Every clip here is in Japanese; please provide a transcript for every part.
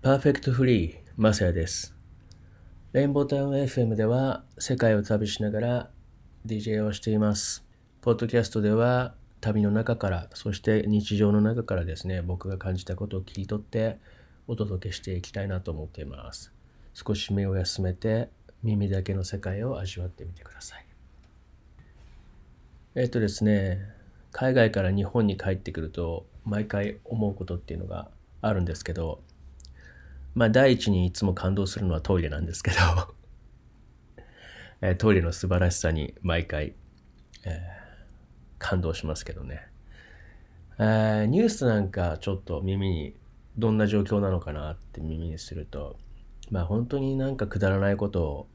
パーフェクトフリー、マサヤです。レインボータウン FM では世界を旅しながら DJ をしています。ポッドキャストでは旅の中から、そして日常の中からですね、僕が感じたことを切り取ってお届けしていきたいなと思っています。少し目を休めて耳だけの世界を味わってみてください。えっとですね、海外から日本に帰ってくると毎回思うことっていうのがあるんですけど、まあ第一にいつも感動するのはトイレなんですけど、えートイレの素晴らしさに毎回、えー感動しますけどね、えーニュースなんかちょっと耳にどんな状況なのかなって耳にするとまあ本当になんかくだらないことを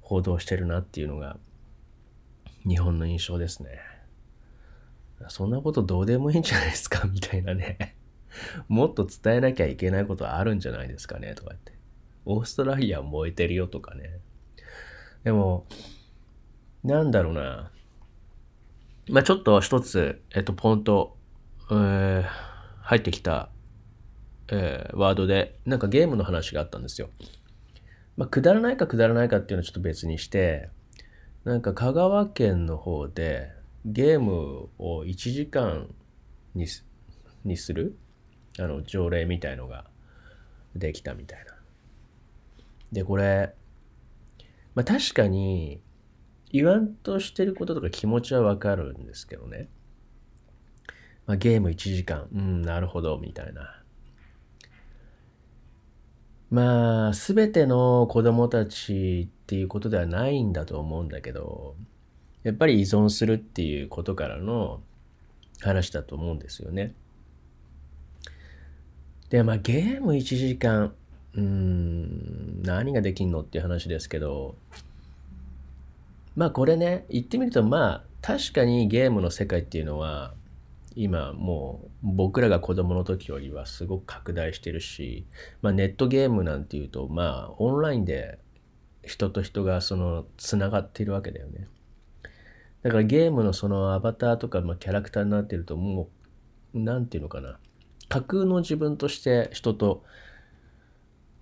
報道してるなっていうのが日本の印象ですね。そんなことどうでもいいんじゃないですかみたいなね。もっと伝えなきゃいけないことあるんじゃないですかねとか言って。オーストラリア燃えてるよとかね。でもなんだろうな。まあちょっと一つ、えっと、ポンと、えー入ってきた、えーワードで、なんかゲームの話があったんですよ。まあ、くだらないかくだらないかっていうのはちょっと別にして、なんか香川県の方でゲームを1時間ににするあの条例みたいのができたみたいな。で、これ、まあ確かに言わんとしてることとか気持ちはわかるんですけどね。まあ、ゲーム1時間、うん、なるほど、みたいな。まあ、すべての子供たちっていうことではないんだと思うんだけど、やっぱり依存するっていうことからの話だと思うんですよね。で、まあ、ゲーム1時間、うん、何ができんのっていう話ですけど、まあこれね、言ってみるとまあ確かにゲームの世界っていうのは今もう僕らが子供の時よりはすごく拡大してるし、まあネットゲームなんていうとまあオンラインで人と人がそのつながっているわけだよね。だからゲームのそのアバターとかまあキャラクターになってるともうなんていうのかな架空の自分として人と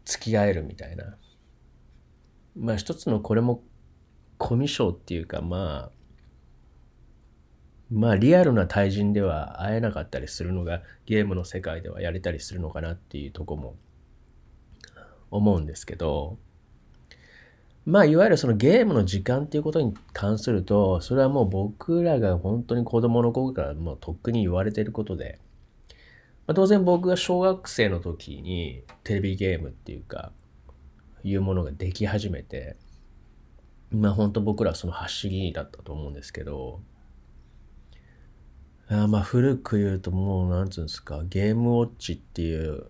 付き合えるみたいな。まあ一つのこれもコミュ障っていうかまあまあリアルな対人では会えなかったりするのがゲームの世界ではやれたりするのかなっていうとこも思うんですけどまあいわゆるそのゲームの時間っていうことに関するとそれはもう僕らが本当に子供の頃からもうとっくに言われてることで、まあ、当然僕が小学生の時にテレビゲームっていうかいうものができ始めてまあ本当僕らはその走りだったと思うんですけど、あまあ古く言うともうなんつうんですか、ゲームウォッチっていう、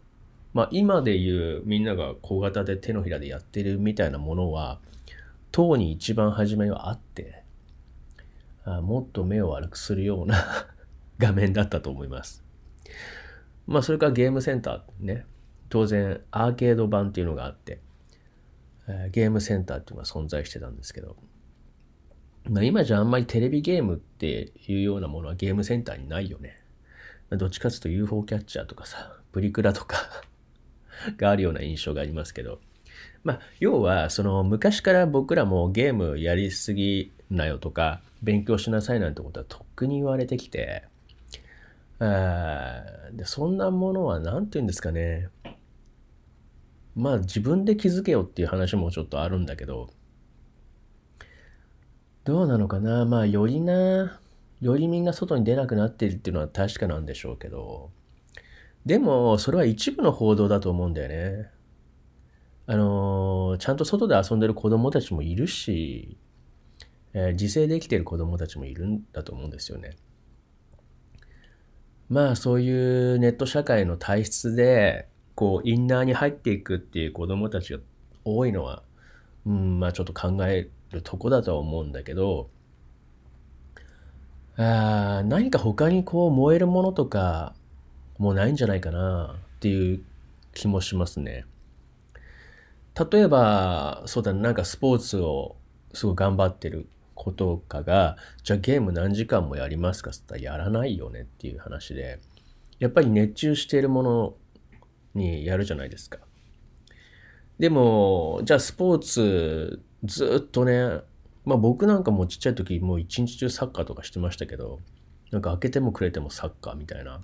まあ今で言うみんなが小型で手のひらでやってるみたいなものは、当に一番初めはあって、あもっと目を悪くするような 画面だったと思います。まあそれからゲームセンターね、当然アーケード版っていうのがあって、えーゲームセンターっていうのが存在してたんですけど、まあ、今じゃあんまりテレビゲームっていうようなものはゲームセンターにないよね。どっちかっていうと UFO キャッチャーとかさ、プリクラとか があるような印象がありますけど、まあ、要はその昔から僕らもゲームやりすぎなよとか勉強しなさいなんてことはとっくに言われてきて、あーでそんなものは何て言うんですかね。まあ自分で気づけよっていう話もちょっとあるんだけど、どうなのかな。まあよりな、よりみんな外に出なくなっているっていうのは確かなんでしょうけど、でもそれは一部の報道だと思うんだよね。あのちゃんと外で遊んでる子供たちもいるし、えー自制できてる子供たちもいるんだと思うんですよね。まあそういうネット社会の体質でこうインナーに入っていくっていう子供たちが多いのは、うん、まあちょっと考えるとこだとは思うんだけどあ何か他にこう燃えるものとかもうないんじゃないかなっていう気もしますね。例えばそうだねなんかスポーツをすごい頑張ってる子とかがじゃあゲーム何時間もやりますかって言ったらやらないよねっていう話でやっぱり熱中しているものにやるじゃないですか。でも、じゃあスポーツずっとね、まあ僕なんかもちっちゃい時もう一日中サッカーとかしてましたけど、なんか開けてもくれてもサッカーみたいな。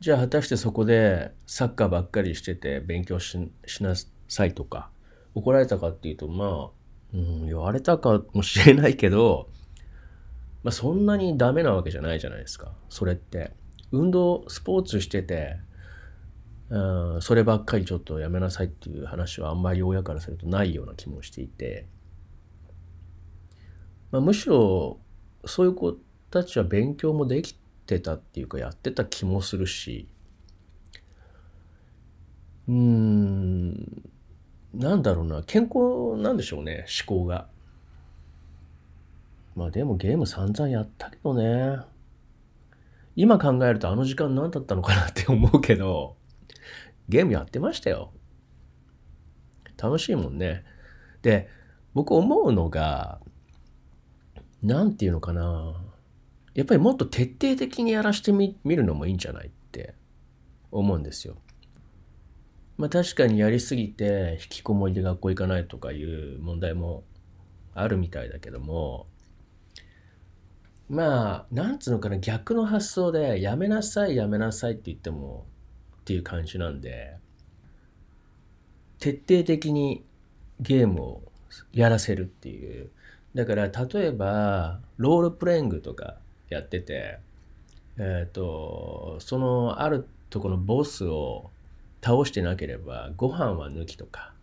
じゃあ果たしてそこでサッカーばっかりしてて勉強しなさいとか怒られたかっていうとまあ、うん、言われたかもしれないけど、まあそんなにダメなわけじゃないじゃないですか。それって。運動、スポーツしてて、うん、そればっかりちょっとやめなさいっていう話はあんまり親からするとないような気もしていて、まあ、むしろそういう子たちは勉強もできてたっていうかやってた気もするしうーんなんだろうな健康なんでしょうね思考が。まあでもゲーム散々やったけどね。今考えるとあの時間何だったのかなって思うけどゲームやってましたよ。楽しいもんね。で僕思うのが何て言うのかな。やっぱりもっと徹底的にやらしてみるのもいいんじゃないって思うんですよ。まあ確かにやりすぎて引きこもりで学校行かないとかいう問題もあるみたいだけどもまあなんつうのかな逆の発想でやめなさいやめなさいって言ってもっていう感じなんで徹底的にゲームをやらせるっていう。だから例えばロールプレイングとかやってて、えっ、ー、と、そのあるとこのボスを倒してなければご飯は抜きとか、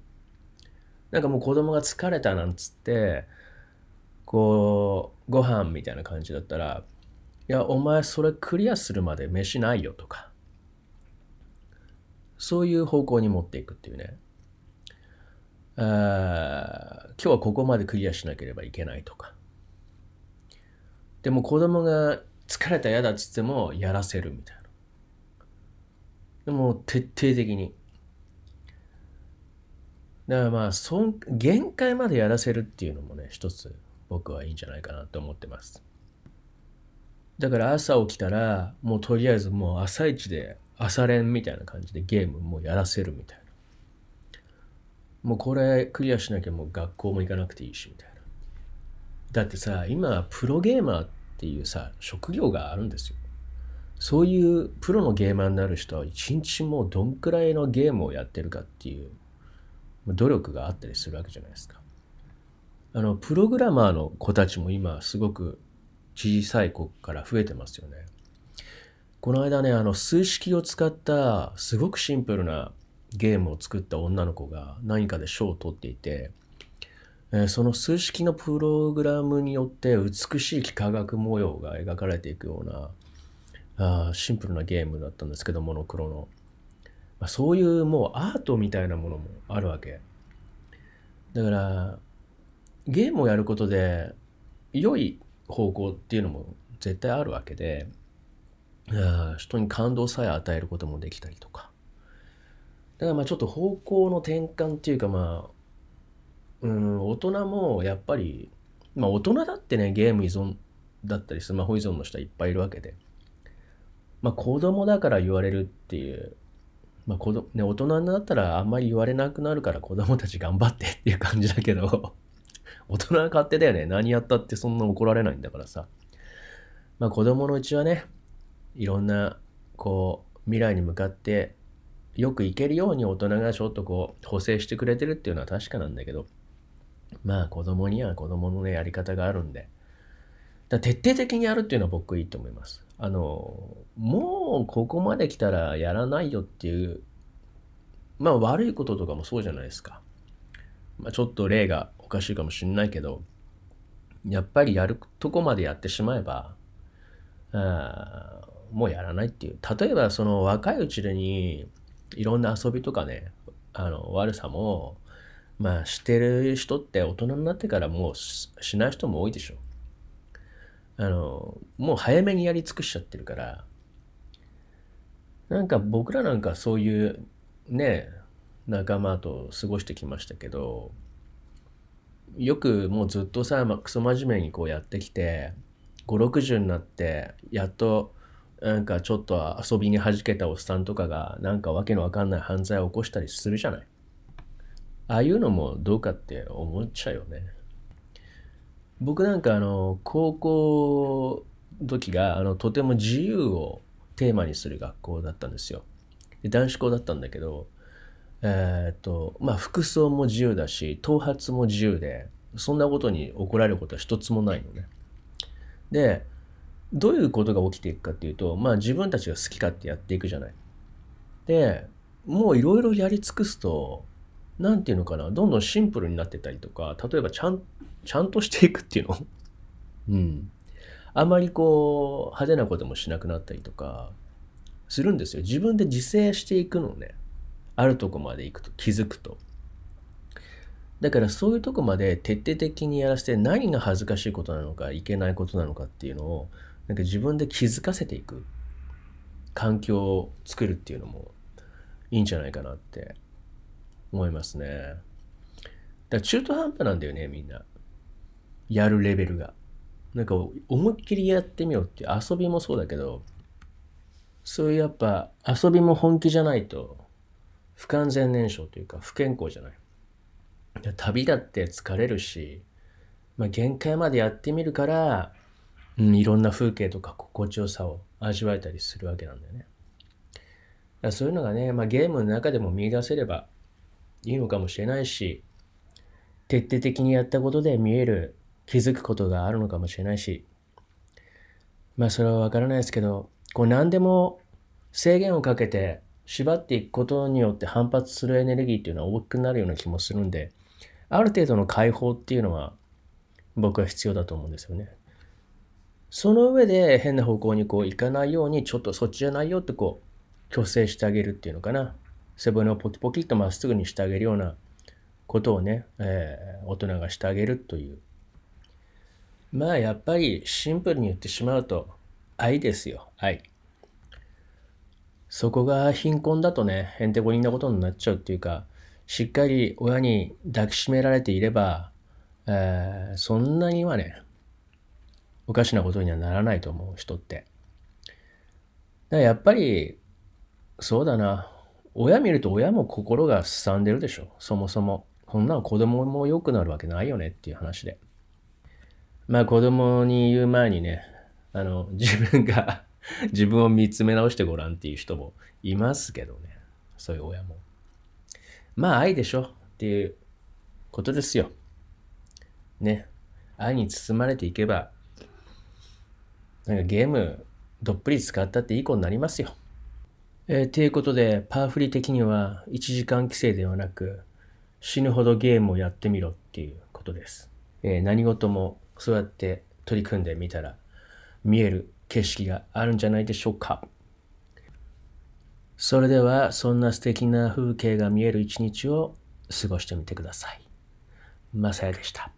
なんかもう子供が疲れたなんつって、こう、ご飯みたいな感じだったら、いや、お前それクリアするまで飯ないよとか、そういう方向に持っていくっていうね。あ今日はここまでクリアしなければいけないとか。でも子供が疲れた嫌だっつってもやらせるみたいな。でも徹底的に。だからまあそん限界までやらせるっていうのもね一つ僕はいいんじゃないかなと思ってます。だから朝起きたらもうとりあえずもう朝一で朝練みたいな感じでゲームもうやらせるみたいな。もうこれクリアしなきゃもう学校も行かなくていいしみたいな。だってさ今プロゲーマーっていうさ職業があるんですよそういうプロのゲーマーになる人は一日もうどんくらいのゲームをやってるかっていう努力があったりするわけじゃないですか。あのプログラマーの子たちも今すごく小さい子から増えてますよね。この間ねあの数式を使ったすごくシンプルなゲームを作った女の子が何かで賞を取っていてえその数式のプログラムによって美しい幾何学模様が描かれていくようなあシンプルなゲームだったんですけどモノクロの、まあ、そういうもうアートみたいなものもあるわけ。だからゲームをやることで良い方向っていうのも絶対あるわけで人に感動さえ与えることもできたりとか。だからまあちょっと方向の転換っていうかまあうん、大人もやっぱり、まあ大人だってね、ゲーム依存だったり、スマホ依存の人はいっぱいいるわけで。まあ子供だから言われるっていう、まあ子供、ね、大人になったらあんまり言われなくなるから子供たち頑張ってっていう感じだけど、大人は勝手だよね。何やったってそんな怒られないんだからさ。まあ子供のうちはね、いろんな、こう、未来に向かってよくいけるように大人がちょっとこう補正してくれてるっていうのは確かなんだけどまあ子供には子供のねやり方があるんでだ徹底的にやるっていうのは僕いいと思いますあのもうここまで来たらやらないよっていうまあ悪いこととかもそうじゃないですか、まあ、ちょっと例がおかしいかもしんないけどやっぱりやるとこまでやってしまえばあもうやらないっていう。例えばその若いうちにいろんな遊びとかねあの悪さもまあしてる人って大人になってからもうしない人も多いでしょ。あのもう早めにやり尽くしちゃってるからなんか僕らなんかそういうね仲間と過ごしてきましたけどよくもうずっとさ、まあ、クソ真面目にこうやってきて560になってやっとなんかちょっと遊びに弾けたおっさんとかがなんかわけのわかんない犯罪を起こしたりするじゃないああいうのもどうかって思っちゃうよね。僕なんかあの高校時があのとても自由をテーマにする学校だったんですよ。で男子校だったんだけど、えー、っとまあ服装も自由だし頭髪も自由でそんなことに怒られることは一つもないのね。でどういうことが起きていくかっていうとまあ自分たちが好き勝手やっていくじゃない。でもういろいろやり尽くすと何て言うのかなどんどんシンプルになってたりとか例えばちゃんちゃんとしていくっていうのうんあまりこう派手なこともしなくなったりとかするんですよ自分で自制していくのねあるとこまで行くと気づくとだからそういうとこまで徹底的にやらせて何が恥ずかしいことなのかいけないことなのかっていうのをなんか自分で気づかせていく環境を作るっていうのもいいんじゃないかなって思いますね。だから中途半端なんだよねみんな。やるレベルが。なんか思いっきりやってみようって遊びもそうだけどそういうやっぱ遊びも本気じゃないと不完全燃焼というか不健康じゃない。旅だって疲れるし、まあ、限界までやってみるから、うん、いろんな風景とか心地よさを味わえたりするわけなんだよね。だそういうのがね、まあ、ゲームの中でも見出せればいいのかもしれないし徹底的にやったことで見える気づくことがあるのかもしれないしまあそれは分からないですけどこう何でも制限をかけて縛っていくことによって反発するエネルギーっていうのは大きくなるような気もするんである程度の解放っていうのは僕は必要だと思うんですよね。その上で変な方向にこう行かないようにちょっとそっちじゃないよってこう虚勢してあげるっていうのかな背骨をポキポキっとまっすぐにしてあげるようなことをね、えー、大人がしてあげるというまあやっぱりシンプルに言ってしまうと愛ですよ愛そこが貧困だとねへんてこりんなことになっちゃうっていうかしっかり親に抱きしめられていれば、えー、そんなにはねおかしなことにはならないと思う人って。だやっぱりそうだな親見ると親も心がすさんでるでしょそもそも。そんなの子供も良くなるわけないよねっていう話で。まあ子供に言う前にね、あの、自分が 自分を見つめ直してごらんっていう人もいますけどね。そういう親も。まあ愛でしょっていうことですよ。ね。愛に包まれていけば、なんかゲームどっぷり使ったっていい子になりますよ。えー、ということで、パワフリ的には1時間規制ではなく、死ぬほどゲームをやってみろっていうことです。えー、何事もそうやって取り組んでみたら見える景色があるんじゃないでしょうか。それではそんな素敵な風景が見える一日を過ごしてみてください。マサヤでした。